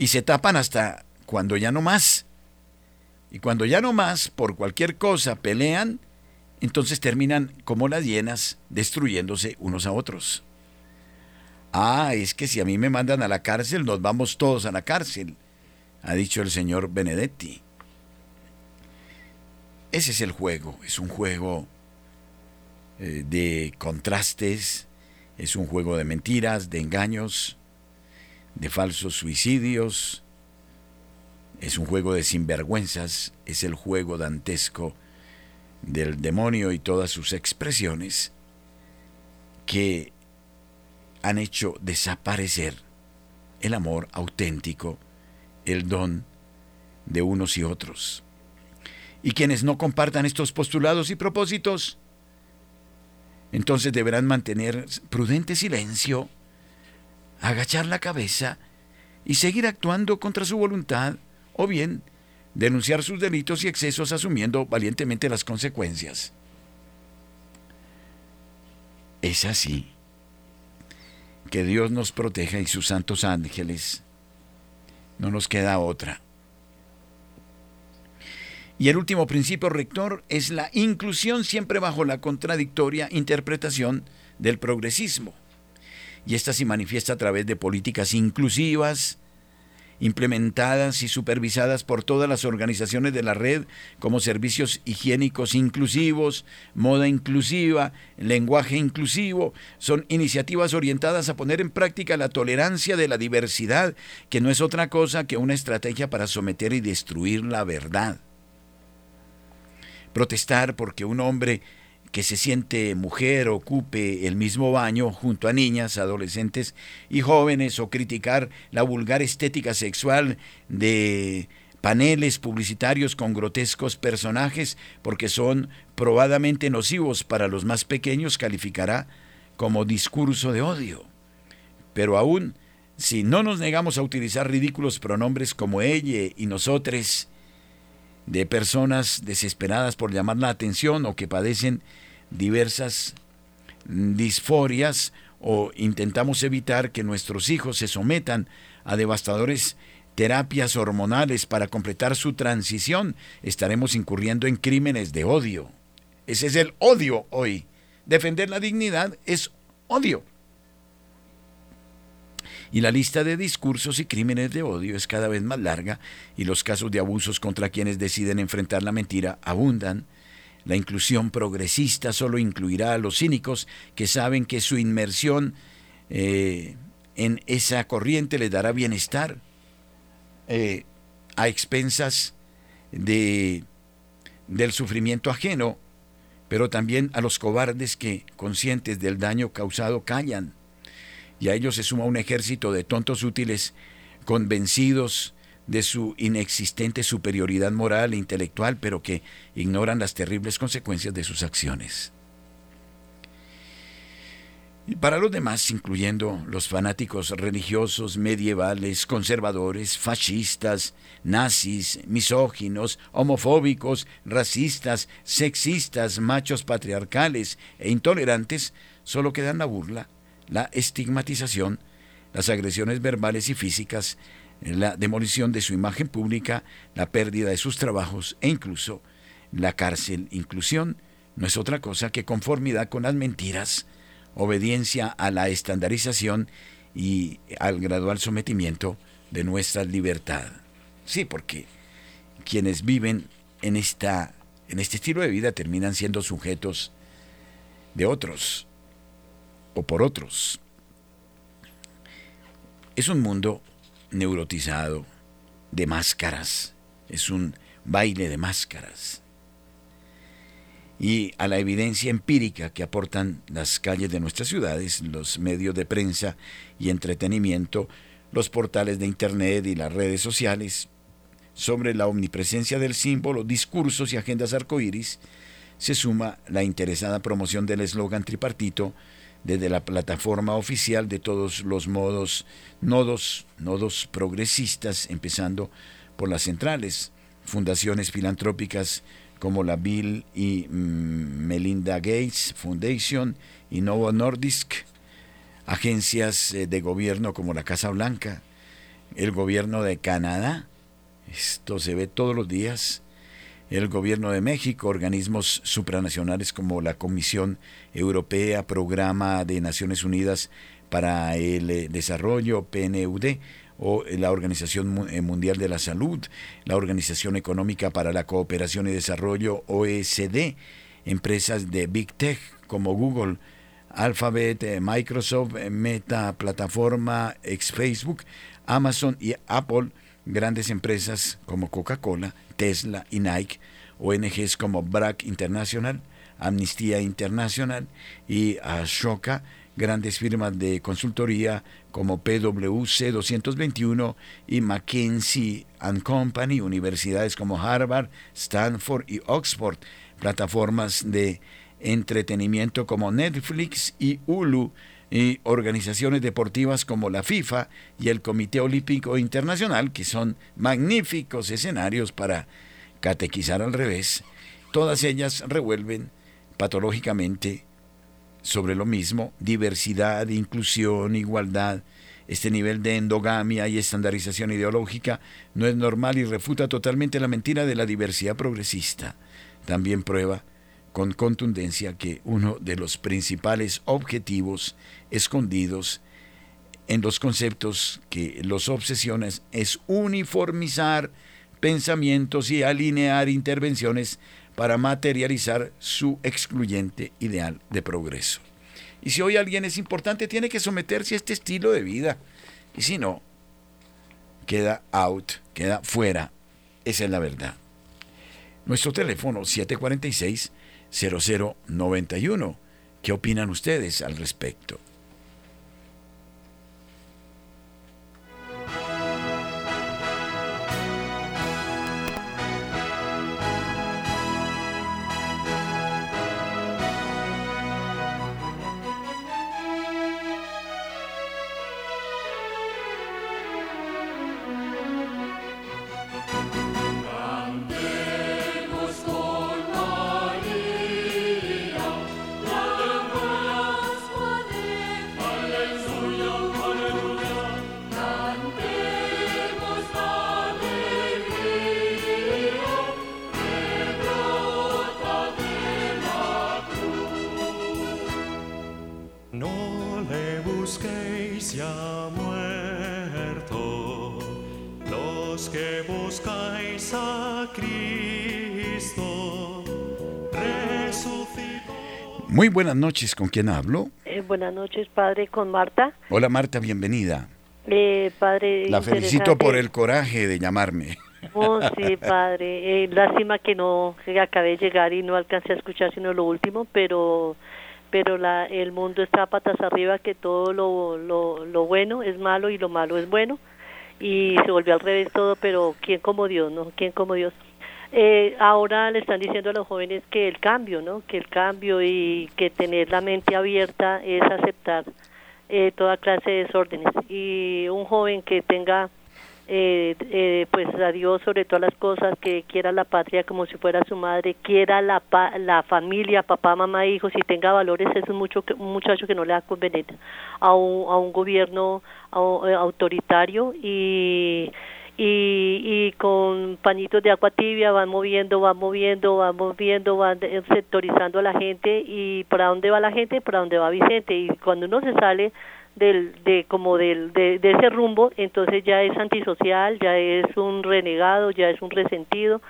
y se tapan hasta cuando ya no más. Y cuando ya no más, por cualquier cosa, pelean, entonces terminan como las hienas destruyéndose unos a otros. Ah, es que si a mí me mandan a la cárcel, nos vamos todos a la cárcel, ha dicho el señor Benedetti. Ese es el juego, es un juego eh, de contrastes, es un juego de mentiras, de engaños, de falsos suicidios, es un juego de sinvergüenzas, es el juego dantesco del demonio y todas sus expresiones que han hecho desaparecer el amor auténtico, el don de unos y otros. Y quienes no compartan estos postulados y propósitos, entonces deberán mantener prudente silencio agachar la cabeza y seguir actuando contra su voluntad, o bien denunciar sus delitos y excesos asumiendo valientemente las consecuencias. Es así. Que Dios nos proteja y sus santos ángeles. No nos queda otra. Y el último principio rector es la inclusión siempre bajo la contradictoria interpretación del progresismo y esta se manifiesta a través de políticas inclusivas, implementadas y supervisadas por todas las organizaciones de la red como servicios higiénicos inclusivos, moda inclusiva, lenguaje inclusivo, son iniciativas orientadas a poner en práctica la tolerancia de la diversidad, que no es otra cosa que una estrategia para someter y destruir la verdad. Protestar porque un hombre que se siente mujer ocupe el mismo baño junto a niñas, adolescentes y jóvenes o criticar la vulgar estética sexual de paneles publicitarios con grotescos personajes porque son probadamente nocivos para los más pequeños calificará como discurso de odio. Pero aún si no nos negamos a utilizar ridículos pronombres como ella y nosotros, de personas desesperadas por llamar la atención o que padecen diversas disforias o intentamos evitar que nuestros hijos se sometan a devastadores terapias hormonales para completar su transición, estaremos incurriendo en crímenes de odio. Ese es el odio hoy. Defender la dignidad es odio. Y la lista de discursos y crímenes de odio es cada vez más larga y los casos de abusos contra quienes deciden enfrentar la mentira abundan. La inclusión progresista solo incluirá a los cínicos que saben que su inmersión eh, en esa corriente les dará bienestar eh, a expensas de, del sufrimiento ajeno, pero también a los cobardes que, conscientes del daño causado, callan y a ellos se suma un ejército de tontos útiles convencidos de su inexistente superioridad moral e intelectual, pero que ignoran las terribles consecuencias de sus acciones. Y para los demás, incluyendo los fanáticos religiosos, medievales, conservadores, fascistas, nazis, misóginos, homofóbicos, racistas, sexistas, machos patriarcales e intolerantes, solo quedan la burla, la estigmatización, las agresiones verbales y físicas, la demolición de su imagen pública, la pérdida de sus trabajos e incluso la cárcel. Inclusión no es otra cosa que conformidad con las mentiras, obediencia a la estandarización y al gradual sometimiento de nuestra libertad. Sí, porque quienes viven en, esta, en este estilo de vida terminan siendo sujetos de otros o por otros. Es un mundo neurotizado de máscaras, es un baile de máscaras. Y a la evidencia empírica que aportan las calles de nuestras ciudades, los medios de prensa y entretenimiento, los portales de Internet y las redes sociales, sobre la omnipresencia del símbolo, discursos y agendas arcoíris, se suma la interesada promoción del eslogan tripartito desde la plataforma oficial de todos los modos, nodos, nodos progresistas, empezando por las centrales, fundaciones filantrópicas como la Bill y mm, Melinda Gates Foundation y Novo Nordisk, agencias eh, de gobierno como la Casa Blanca, el gobierno de Canadá, esto se ve todos los días, el Gobierno de México, organismos supranacionales como la Comisión Europea, Programa de Naciones Unidas para el eh, Desarrollo, PNUD, o la Organización eh, Mundial de la Salud, la Organización Económica para la Cooperación y Desarrollo, OECD, empresas de Big Tech como Google, Alphabet, eh, Microsoft, Meta, Plataforma, ex Facebook, Amazon y Apple, grandes empresas como Coca-Cola, Tesla y Nike, ONGs como BRAC International, Amnistía Internacional y Ashoka, grandes firmas de consultoría como PwC 221 y McKinsey Company, universidades como Harvard, Stanford y Oxford, plataformas de entretenimiento como Netflix y Hulu, y organizaciones deportivas como la FIFA y el Comité Olímpico Internacional, que son magníficos escenarios para catequizar al revés, todas ellas revuelven patológicamente sobre lo mismo, diversidad, inclusión, igualdad. Este nivel de endogamia y estandarización ideológica no es normal y refuta totalmente la mentira de la diversidad progresista. También prueba con contundencia que uno de los principales objetivos escondidos en los conceptos que los obsesiones es uniformizar pensamientos y alinear intervenciones para materializar su excluyente ideal de progreso. Y si hoy alguien es importante, tiene que someterse a este estilo de vida. Y si no, queda out, queda fuera. Esa es la verdad. Nuestro teléfono 746 0091. ¿Qué opinan ustedes al respecto? Buenas noches, ¿con quién hablo? Eh, buenas noches, padre, con Marta. Hola Marta, bienvenida. Eh, padre. La felicito por el coraje de llamarme. Oh, sí, padre. Eh, lástima que no que acabé de llegar y no alcancé a escuchar sino lo último, pero pero la, el mundo está patas arriba que todo lo, lo, lo bueno es malo y lo malo es bueno y se volvió al revés todo, pero ¿quién como Dios, no? ¿Quién como Dios? Eh, ahora le están diciendo a los jóvenes que el cambio, ¿no? Que el cambio y que tener la mente abierta es aceptar eh, toda clase de desórdenes. Y un joven que tenga eh, eh, pues a Dios sobre todas las cosas, que quiera la patria como si fuera su madre, quiera la, la familia, papá, mamá, hijos, y tenga valores, es un, mucho, un muchacho que no le da conveniencia a un, a un gobierno eh, autoritario y, y, y con pañitos de agua tibia van moviendo, van moviendo, van moviendo, van sectorizando a la gente y para dónde va la gente, para dónde va Vicente y cuando uno se sale del, de como del, de, ese rumbo, entonces ya es antisocial, ya es un renegado, ya es un resentido,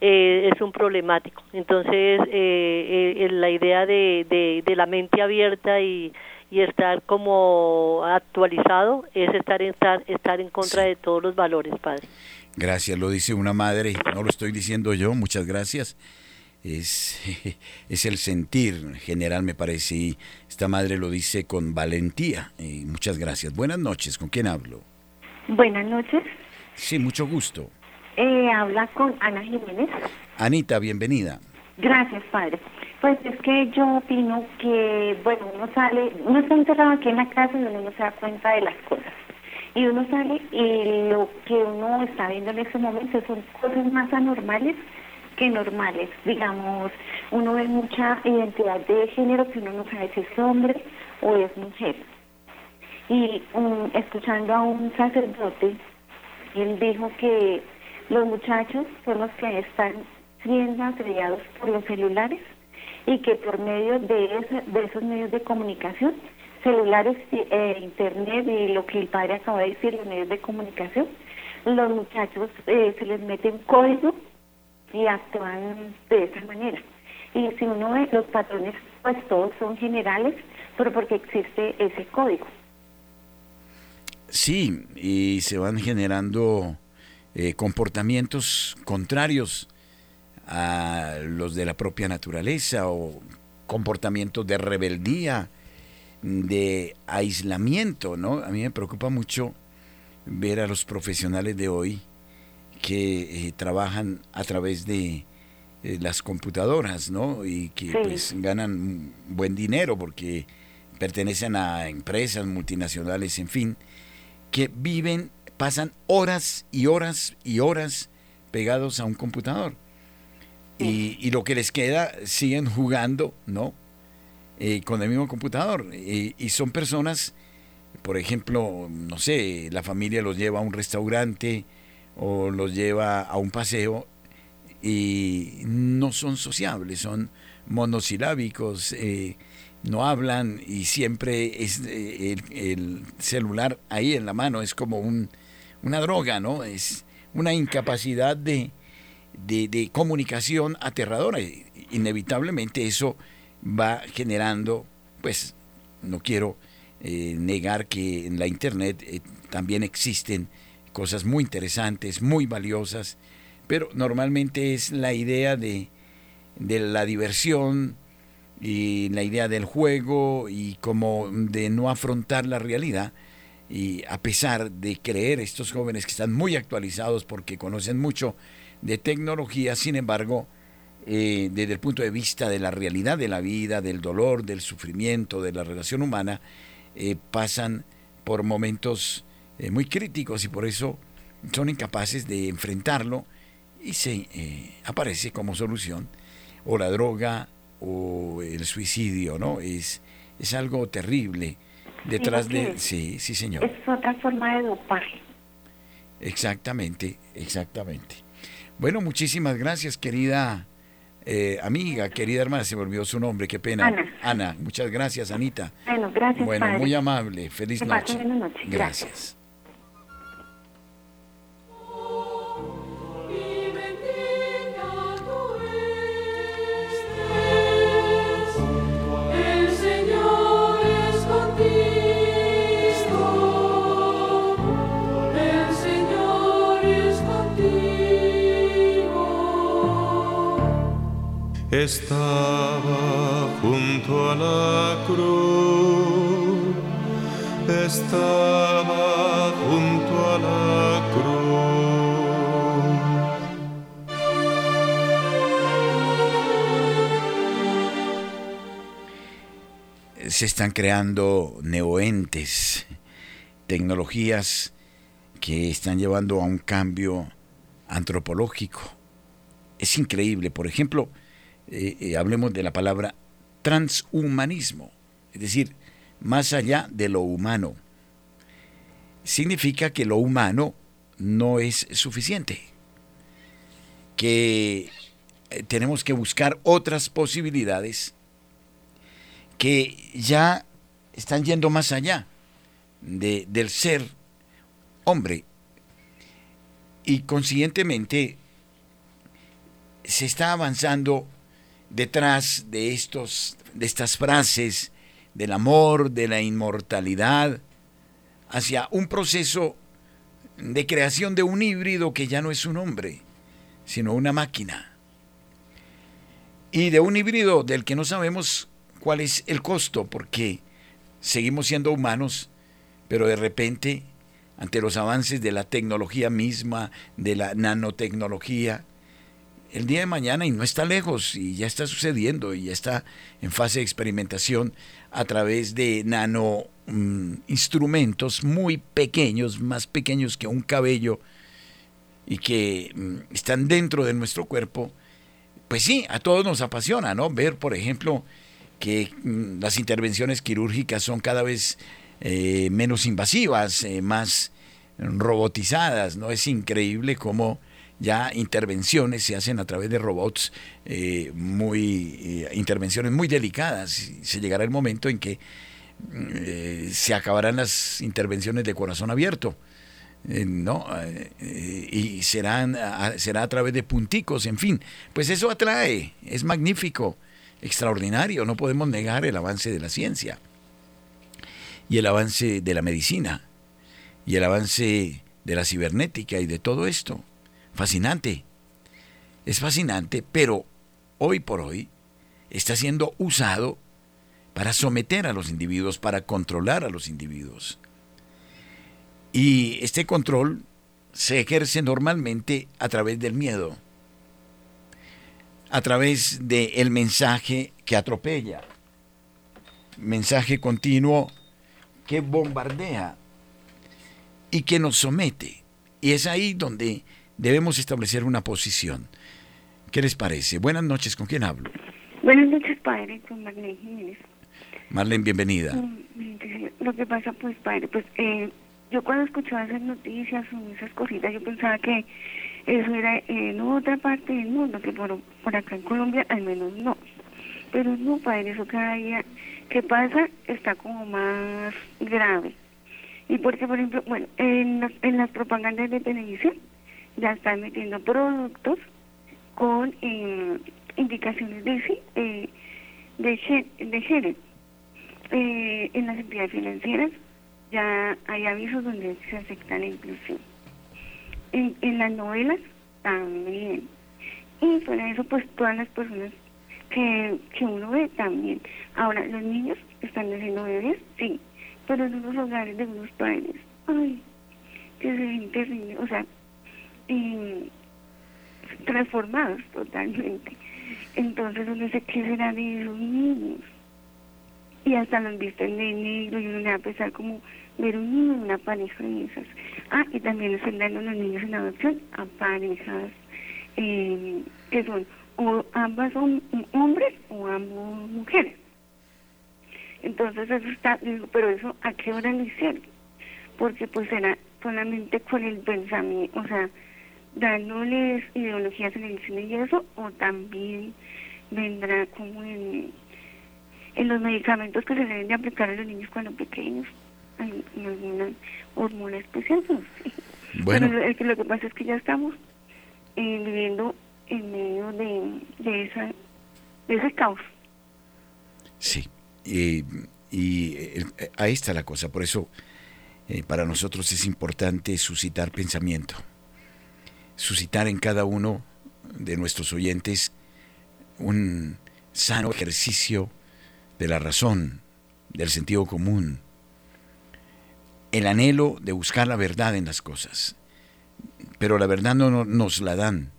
eh, es un problemático. Entonces, eh, eh, la idea de, de, de, la mente abierta y, y estar como actualizado es estar en, estar, estar en contra de todos los valores, padre. Gracias, lo dice una madre, no lo estoy diciendo yo, muchas gracias es, es el sentir general, me parece, y esta madre lo dice con valentía. Y muchas gracias. Buenas noches, ¿con quién hablo? Buenas noches. Sí, mucho gusto. Eh, habla con Ana Jiménez. Anita, bienvenida. Gracias, padre. Pues es que yo opino que, bueno, uno sale, uno está encerrado aquí en la casa y uno no se da cuenta de las cosas. Y uno sale y lo que uno está viendo en ese momento son cosas más anormales que normales. Digamos, uno ve mucha identidad de género que uno no sabe si es hombre o es mujer. Y um, escuchando a un sacerdote, él dijo que los muchachos son los que están siendo asediados por los celulares y que por medio de, de esos medios de comunicación, celulares, eh, internet y lo que el padre acaba de decir, los medios de comunicación, los muchachos eh, se les mete un código y actúan de esa manera. Y si uno ve los patrones, pues todos son generales, pero porque existe ese código. Sí, y se van generando eh, comportamientos contrarios a los de la propia naturaleza o comportamientos de rebeldía, de aislamiento, ¿no? A mí me preocupa mucho ver a los profesionales de hoy que eh, trabajan a través de eh, las computadoras, ¿no? Y que pues ganan buen dinero porque pertenecen a empresas multinacionales, en fin, que viven, pasan horas y horas y horas pegados a un computador. Y, lo que les queda siguen jugando, ¿no? Eh, con el mismo computador. y son personas, por ejemplo, no sé, la familia los lleva a un restaurante, o los lleva a un paseo y no son sociables, son monosilábicos, eh, no hablan y siempre es eh, el, celular ahí en la mano, es como un, una droga, ¿no? Es una incapacidad de, de, comunicación aterradora. Inevitablemente eso va generando, pues no quiero eh, negar que en la Internet también existen cosas muy interesantes, muy valiosas, pero normalmente es la idea de, de la diversión y la idea del juego y como de no afrontar la realidad y a pesar de creer estos jóvenes que están muy actualizados porque conocen mucho de tecnología, sin embargo, eh, desde el punto de vista de la realidad de la vida, del dolor, del sufrimiento, de la relación humana, eh, pasan por momentos eh, muy críticos y por eso son incapaces de enfrentarlo y se eh, aparece como solución o la droga o el suicidio, ¿no? Es, es algo terrible detrás de... Sí, sí, señor. Es otra forma de dopaje. Exactamente, exactamente. Bueno, muchísimas gracias, querida eh, amiga, querida hermana, se me olvidó su nombre, qué pena. Ana. Ana, muchas gracias, Anita. Bueno, gracias, Bueno, padre. muy amable, feliz noche. Gracias. Estaba junto a la cruz, estaba junto a la cruz. se están creando neoentes, tecnologías que están llevando a un cambio antropológico. Es increíble, por ejemplo, eh, eh, hablemos de la palabra transhumanismo, es decir, más allá de lo humano. Significa que lo humano no es suficiente, que eh, tenemos que buscar otras posibilidades que ya están yendo más allá de- del ser hombre y consiguientemente se está avanzando detrás de estos de estas frases del amor, de la inmortalidad hacia un proceso de creación de un híbrido que ya no es un hombre, sino una máquina. Y de un híbrido del que no sabemos cuál es el costo, porque seguimos siendo humanos, pero de repente, ante los avances de la tecnología misma, de la nanotecnología, el día de mañana, y no está lejos, y ya está sucediendo, y ya está en fase de experimentación a través de nano mm, instrumentos muy pequeños, más pequeños que un cabello, y que mm, están dentro de nuestro cuerpo, pues sí, a todos nos apasiona, ¿no? Ver, por ejemplo, que mm, las intervenciones quirúrgicas son cada vez eh, menos invasivas, eh, más robotizadas, ¿no? Es increíble cómo ya intervenciones se hacen a través de robots, eh, muy eh, intervenciones muy delicadas. Se llegará el momento en que eh, se acabarán las intervenciones de corazón abierto. No y serán será a través de punticos en fin pues eso atrae es magnífico extraordinario no podemos negar el avance de la ciencia y el avance de la medicina y el avance de la cibernética y de todo esto fascinante es fascinante pero hoy por hoy está siendo usado para someter a los individuos para controlar a los individuos y este control se ejerce normalmente a través del miedo, a través del mensaje que atropella, mensaje continuo que bombardea y que nos somete. Y es ahí donde debemos establecer una posición. ¿Qué les parece? Buenas noches, ¿con quién hablo? Buenas noches, padre, con Marlene Jiménez. Marlene, bienvenida. Mm, sí, Lo que pasa, pues, padre, pues, eh, yo cuando escuchaba esas noticias o esas cositas, yo pensaba que eso era en otra parte del mundo, que por, por acá en Colombia al menos no. Pero no, padre, eso cada día que pasa está como más grave. Y porque, por ejemplo, bueno, en, las- en las propagandas de televisión ya están metiendo productos con eh, indicaciones de eh, de, de género. Eh, en las entidades financieras ya hay avisos donde se acepta la inclusión. En, en las novelas también. Y fuera de eso, pues todas las personas que, que uno ve también. Ahora, los niños están haciendo bebés, sí, pero en unos hogares de unos padres, ay, que se ven terrible, o sea, y transformados totalmente. Entonces uno dice, ¿qué será de esos niños? Y hasta los visten de negro y uno le va a pensar como ver un niño en una pareja de esas. Ah, y también están dando los niños en adopción a parejas eh, que son o ambas son hombres o ambos mujeres. Entonces eso está, digo, pero eso a qué hora lo hicieron? Porque pues era solamente con el pensamiento, o sea, dándoles ideologías en el cine y eso, o también vendrá como en, en los medicamentos que se deben de aplicar a los niños cuando pequeños, en, en alguna hormona especial. Bueno. Pero es que lo que pasa es que ya estamos eh, viviendo en medio de, de, esa, de ese caos. Sí, y, y, eh, ahí está la cosa. Por eso eh, para nosotros es importante suscitar pensamiento, suscitar en cada uno de nuestros oyentes un sano ejercicio de la razón, del sentido común, el anhelo de buscar la verdad en las cosas. Pero la verdad no no- nos la dan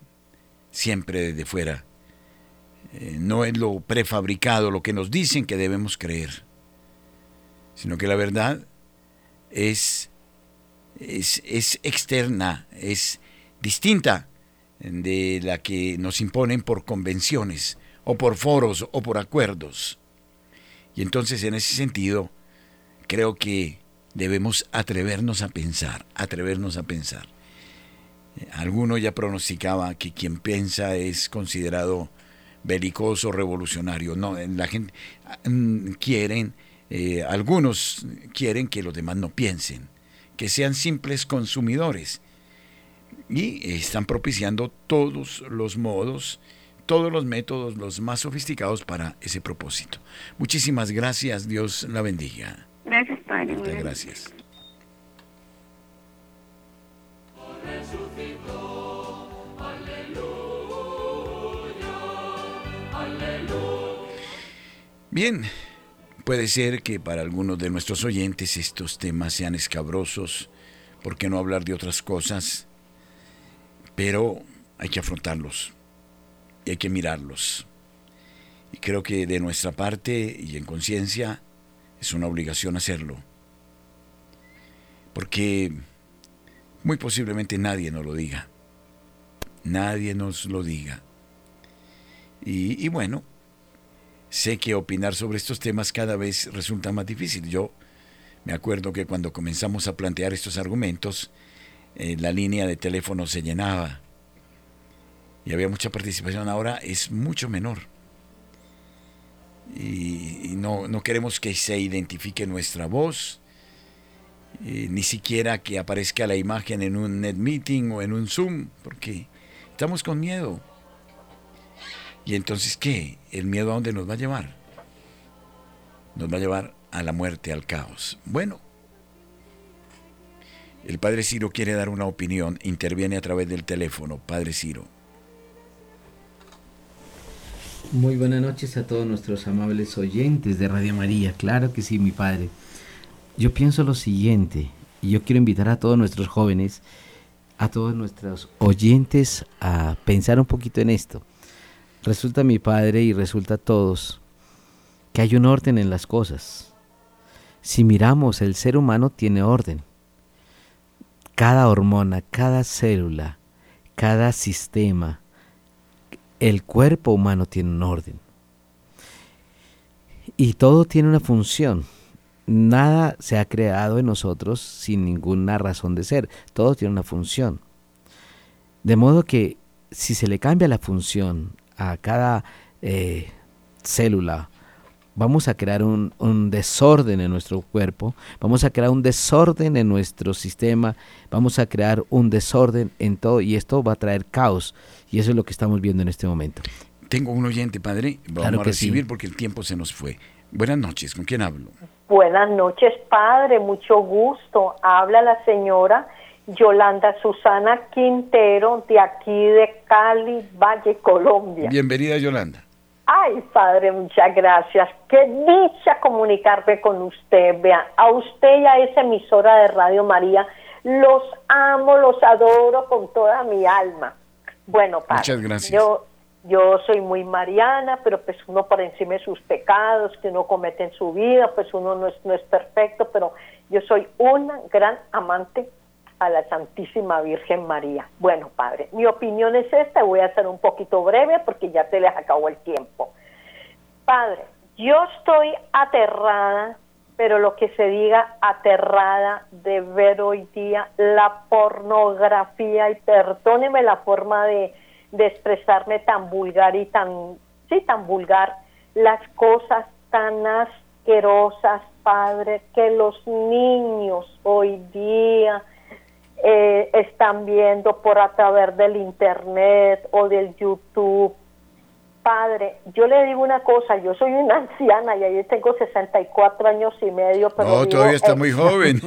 siempre desde fuera. Eh, no es lo prefabricado, lo que nos dicen que debemos creer, sino que la verdad es, es, es externa, es distinta de la que nos imponen por convenciones o por foros o por acuerdos. Y entonces en ese sentido creo que debemos atrevernos a pensar, atrevernos a pensar. Eh, Alguno ya pronosticaba que quien piensa es considerado belicoso, revolucionario. No, la gente mm, quieren, eh, algunos quieren que los demás no piensen, que sean simples consumidores. Y están propiciando todos los modos, todos los métodos, los más sofisticados para ese propósito. Muchísimas gracias, Dios la bendiga. Gracias, Padre. Muchas gracias. Bien, puede ser que para algunos de nuestros oyentes estos temas sean escabrosos, ¿por qué no hablar de otras cosas? Pero hay que afrontarlos y hay que mirarlos. Y creo que de nuestra parte y en conciencia es una obligación hacerlo. Porque muy posiblemente nadie nos lo diga. Nadie nos lo diga. Y, y bueno, sé que opinar sobre estos temas cada vez resulta más difícil. Yo me acuerdo que cuando comenzamos a plantear estos argumentos, eh, la línea de teléfono se llenaba y había mucha participación. Ahora es mucho menor. Y, no, no queremos que se identifique nuestra voz, eh, ni siquiera que aparezca la imagen en un net meeting o en un Zoom, porque estamos con miedo. ¿Y entonces qué? ¿El miedo a dónde nos va a llevar? Nos va a llevar a la muerte, al caos. Bueno, el Padre Ciro quiere dar una opinión, interviene a través del teléfono. Padre Ciro. Muy buenas noches a todos nuestros amables oyentes de Radio María. Claro que sí, mi padre. Yo pienso lo siguiente, y yo quiero invitar a todos nuestros jóvenes, a todos nuestros oyentes a pensar un poquito en esto. Resulta mi padre y resulta a todos que hay un orden en las cosas. Si miramos, el ser humano tiene orden. Cada hormona, cada célula, cada sistema, el cuerpo humano tiene un orden. Y todo tiene una función. Nada se ha creado en nosotros sin ninguna razón de ser. Todo tiene una función. De modo que si se le cambia la función a cada eh, célula, vamos a crear un, un, desorden en nuestro cuerpo, vamos a crear un desorden en nuestro sistema, vamos a crear un desorden en todo y esto va a traer caos y eso es lo que estamos viendo en este momento. Tengo un oyente, padre, vamos Claro a recibir sí. porque el tiempo se nos fue. Buenas noches, ¿con quién hablo? Buenas noches, padre, mucho gusto. Habla la señora Yolanda Susana Quintero de aquí de Cali, Valle, Colombia. Bienvenida, Yolanda. Ay, padre, muchas gracias. Qué dicha comunicarme con usted. Vea, a usted y a esa emisora de Radio María, los amo, los adoro con toda mi alma. Bueno, padre, Muchas gracias. yo yo soy muy mariana, pero pues uno por encima de sus pecados que uno comete en su vida, pues uno no es, no es perfecto, pero yo soy una gran amante a la Santísima Virgen María. Bueno, padre, mi opinión es esta, voy a ser un poquito breve porque ya se les acabó el tiempo. Padre, yo estoy aterrada, pero lo que se diga aterrada de ver hoy día la pornografía y perdóneme la forma de, de expresarme tan vulgar y tan, sí, tan vulgar, las cosas tan asquerosas, padre, que los niños hoy día eh, están viendo por a través del internet o del YouTube. Padre, yo le digo una cosa, yo soy una anciana y ahí tengo 64 años y medio, pero No, todavía está muy joven.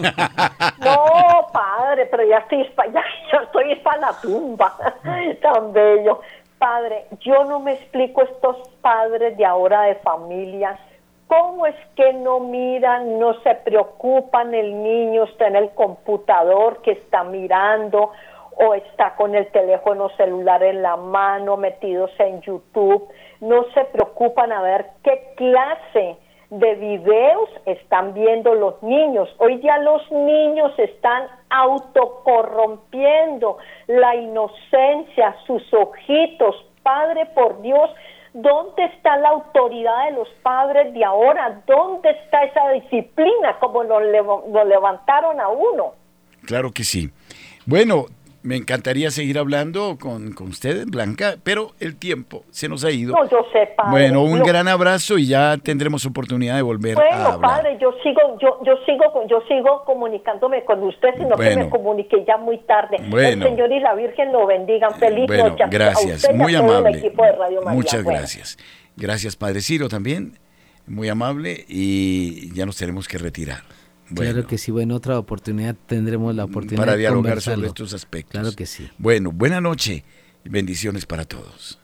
no, padre, pero ya estoy, ya, ya estoy para la tumba. Tan bello. Padre, yo no me explico estos padres de ahora de familias. ¿Cómo es que no miran, no se preocupan? El niño está en el computador que está mirando o está con el teléfono celular en la mano, metidos en YouTube. No se preocupan a ver qué clase de videos están viendo los niños. Hoy ya los niños están autocorrompiendo la inocencia, sus ojitos. Padre, por Dios, ¿dónde está la autoridad de los padres de ahora? ¿Dónde está esa disciplina como lo, lev- lo levantaron a uno? Claro que sí. Bueno, me encantaría seguir hablando con, con usted, Blanca, pero el tiempo se nos ha ido. No, yo sé, padre. Bueno, un gran abrazo y ya tendremos oportunidad de volver a Bueno, hablar. padre, yo sigo, yo, yo sigo, yo sigo comunicándome con usted, sino que Bueno. me comuniqué ya muy tarde. Bueno. El Señor y la Virgen lo bendigan. Feliz Bueno, noche a- a gracias, usted a muy el amable. equipo de Radio María. Muchas Bueno. gracias. Gracias, Padre Ciro, también. Muy amable y ya nos tenemos que retirar. Bueno, Claro que sí, bueno, otra oportunidad tendremos la oportunidad para de dialogar sobre estos aspectos. Claro que sí. Bueno, buena noche y bendiciones para todos.